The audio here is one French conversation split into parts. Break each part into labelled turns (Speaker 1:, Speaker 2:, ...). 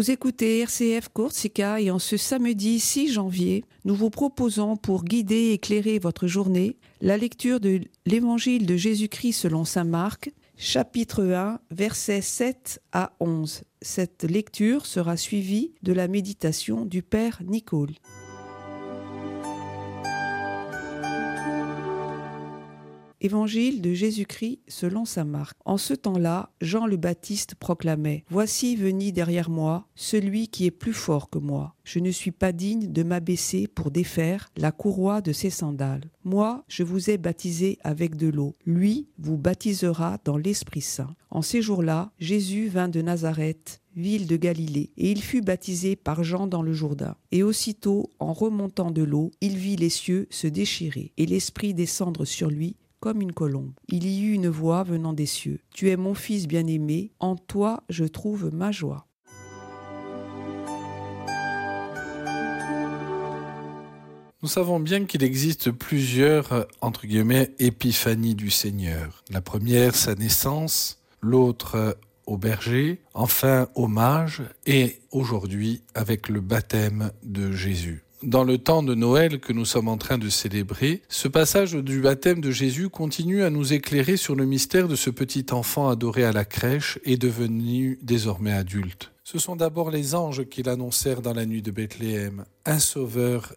Speaker 1: Vous écoutez RCF Corsica et en ce samedi 6 janvier, nous vous proposons pour guider et éclairer votre journée la lecture de l'Évangile de Jésus-Christ selon Saint Marc, chapitre 1, versets 7 à 11. Cette lecture sera suivie de la méditation du Père Nicole. Évangile de Jésus-Christ selon sa marque. En ce temps-là, Jean le Baptiste proclamait Voici venu derrière moi celui qui est plus fort que moi. Je ne suis pas digne de m'abaisser pour défaire la courroie de ses sandales. Moi, je vous ai baptisé avec de l'eau. Lui vous baptisera dans l'Esprit Saint. En ces jours-là, Jésus vint de Nazareth ville de Galilée, et il fut baptisé par Jean dans le Jourdain. Et aussitôt, en remontant de l'eau, il vit les cieux se déchirer, et l'Esprit descendre sur lui comme une colombe. Il y eut une voix venant des cieux. Tu es mon fils bien-aimé, en toi je trouve ma joie.
Speaker 2: Nous savons bien qu'il existe plusieurs, entre guillemets, épiphanies du Seigneur. La première, sa naissance, l'autre, au berger, enfin, hommage, et aujourd'hui, avec le baptême de Jésus dans le temps de Noël que nous sommes en train de célébrer, ce passage du baptême de Jésus continue à nous éclairer sur le mystère de ce petit enfant adoré à la crèche et devenu désormais adulte. Ce sont d'abord les anges qui l'annoncèrent dans la nuit de Bethléem, un sauveur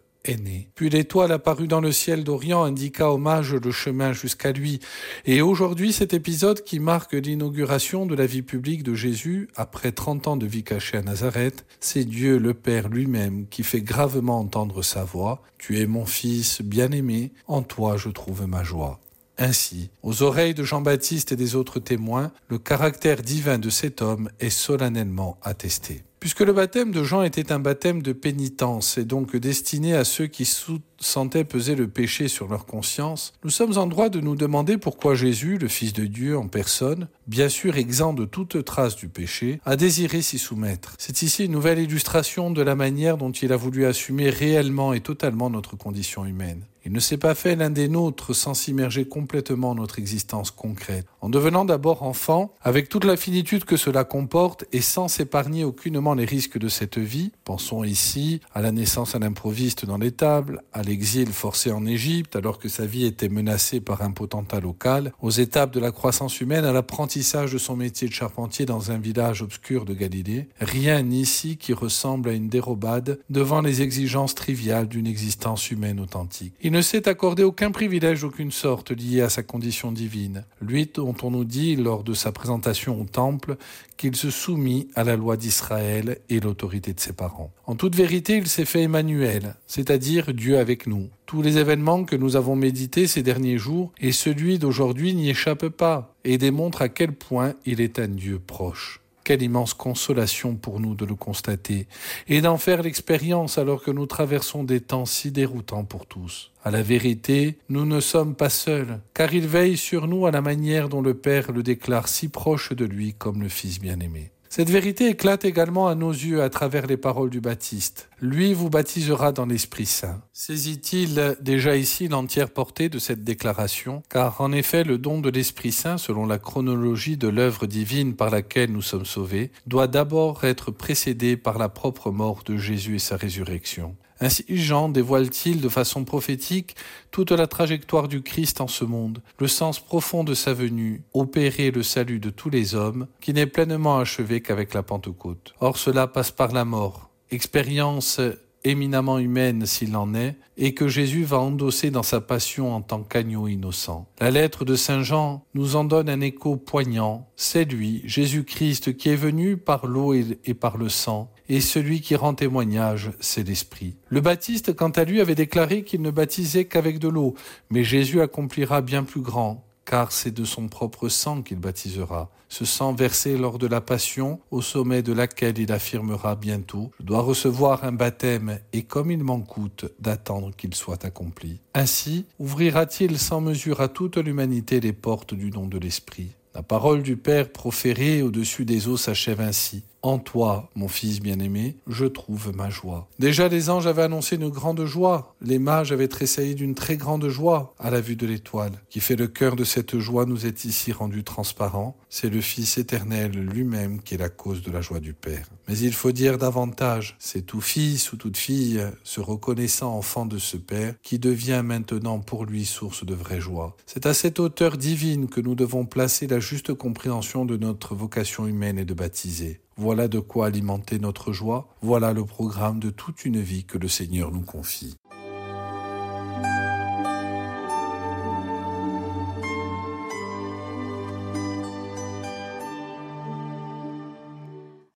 Speaker 2: puis l'étoile apparue dans le ciel d'Orient indiqua hommage le chemin jusqu'à lui. Et aujourd'hui, cet épisode qui marque l'inauguration de la vie publique de Jésus, après 30 ans de vie cachée à Nazareth, c'est Dieu le Père lui-même qui fait gravement entendre sa voix. Tu es mon fils bien-aimé, en toi je trouve ma joie. Ainsi, aux oreilles de Jean-Baptiste et des autres témoins, le caractère divin de cet homme est solennellement attesté. Puisque le baptême de Jean était un baptême de pénitence et donc destiné à ceux qui sentaient peser le péché sur leur conscience, nous sommes en droit de nous demander pourquoi Jésus, le Fils de Dieu en personne, bien sûr exempt de toute trace du péché, a désiré s'y soumettre. C'est ici une nouvelle illustration de la manière dont il a voulu assumer réellement et totalement notre condition humaine. Il ne s'est pas fait l'un des nôtres sans s'immerger complètement en notre existence concrète. En devenant d'abord enfant, avec toute la finitude que cela comporte et sans s'épargner aucunement les risques de cette vie, pensons ici à la naissance à l'improviste dans l'étable, à l'exil forcé en Égypte alors que sa vie était menacée par un potentat local, aux étapes de la croissance humaine, à l'apprentissage de son métier de charpentier dans un village obscur de Galilée, rien ici qui ressemble à une dérobade devant les exigences triviales d'une existence humaine authentique. Ne s'est accordé aucun privilège d'aucune sorte lié à sa condition divine, lui dont on nous dit lors de sa présentation au temple qu'il se soumit à la loi d'Israël et l'autorité de ses parents. En toute vérité, il s'est fait Emmanuel, c'est-à-dire Dieu avec nous. Tous les événements que nous avons médités ces derniers jours et celui d'aujourd'hui n'y échappent pas et démontrent à quel point il est un Dieu proche. Quelle immense consolation pour nous de le constater et d'en faire l'expérience alors que nous traversons des temps si déroutants pour tous. À la vérité, nous ne sommes pas seuls, car il veille sur nous à la manière dont le Père le déclare si proche de lui comme le Fils bien-aimé. Cette vérité éclate également à nos yeux à travers les paroles du Baptiste. Lui vous baptisera dans l'Esprit Saint. Saisit-il déjà ici l'entière portée de cette déclaration? Car en effet, le don de l'Esprit Saint, selon la chronologie de l'œuvre divine par laquelle nous sommes sauvés, doit d'abord être précédé par la propre mort de Jésus et sa résurrection. Ainsi Jean dévoile-t-il de façon prophétique toute la trajectoire du Christ en ce monde, le sens profond de sa venue, opérer le salut de tous les hommes, qui n'est pleinement achevé qu'avec la Pentecôte. Or cela passe par la mort, expérience éminemment humaine s'il en est, et que Jésus va endosser dans sa passion en tant qu'agneau innocent. La lettre de Saint Jean nous en donne un écho poignant. C'est lui, Jésus-Christ, qui est venu par l'eau et par le sang, et celui qui rend témoignage, c'est l'Esprit. Le Baptiste, quant à lui, avait déclaré qu'il ne baptisait qu'avec de l'eau, mais Jésus accomplira bien plus grand, car c'est de son propre sang qu'il baptisera, ce sang versé lors de la Passion, au sommet de laquelle il affirmera bientôt Je dois recevoir un baptême, et comme il m'en coûte d'attendre qu'il soit accompli. Ainsi ouvrira-t-il sans mesure à toute l'humanité les portes du nom de l'Esprit. La parole du Père proférée au-dessus des eaux s'achève ainsi. En toi, mon fils bien-aimé, je trouve ma joie. Déjà les anges avaient annoncé une grande joie, les mages avaient tressailli d'une très grande joie à la vue de l'étoile, qui fait le cœur de cette joie nous est ici rendu transparent, c'est le Fils éternel lui-même qui est la cause de la joie du Père. Mais il faut dire davantage, c'est tout fils ou toute fille se reconnaissant enfant de ce Père qui devient maintenant pour lui source de vraie joie. C'est à cette hauteur divine que nous devons placer la juste compréhension de notre vocation humaine et de baptiser. Voilà de quoi alimenter notre joie, voilà le programme de toute une vie que le Seigneur nous confie.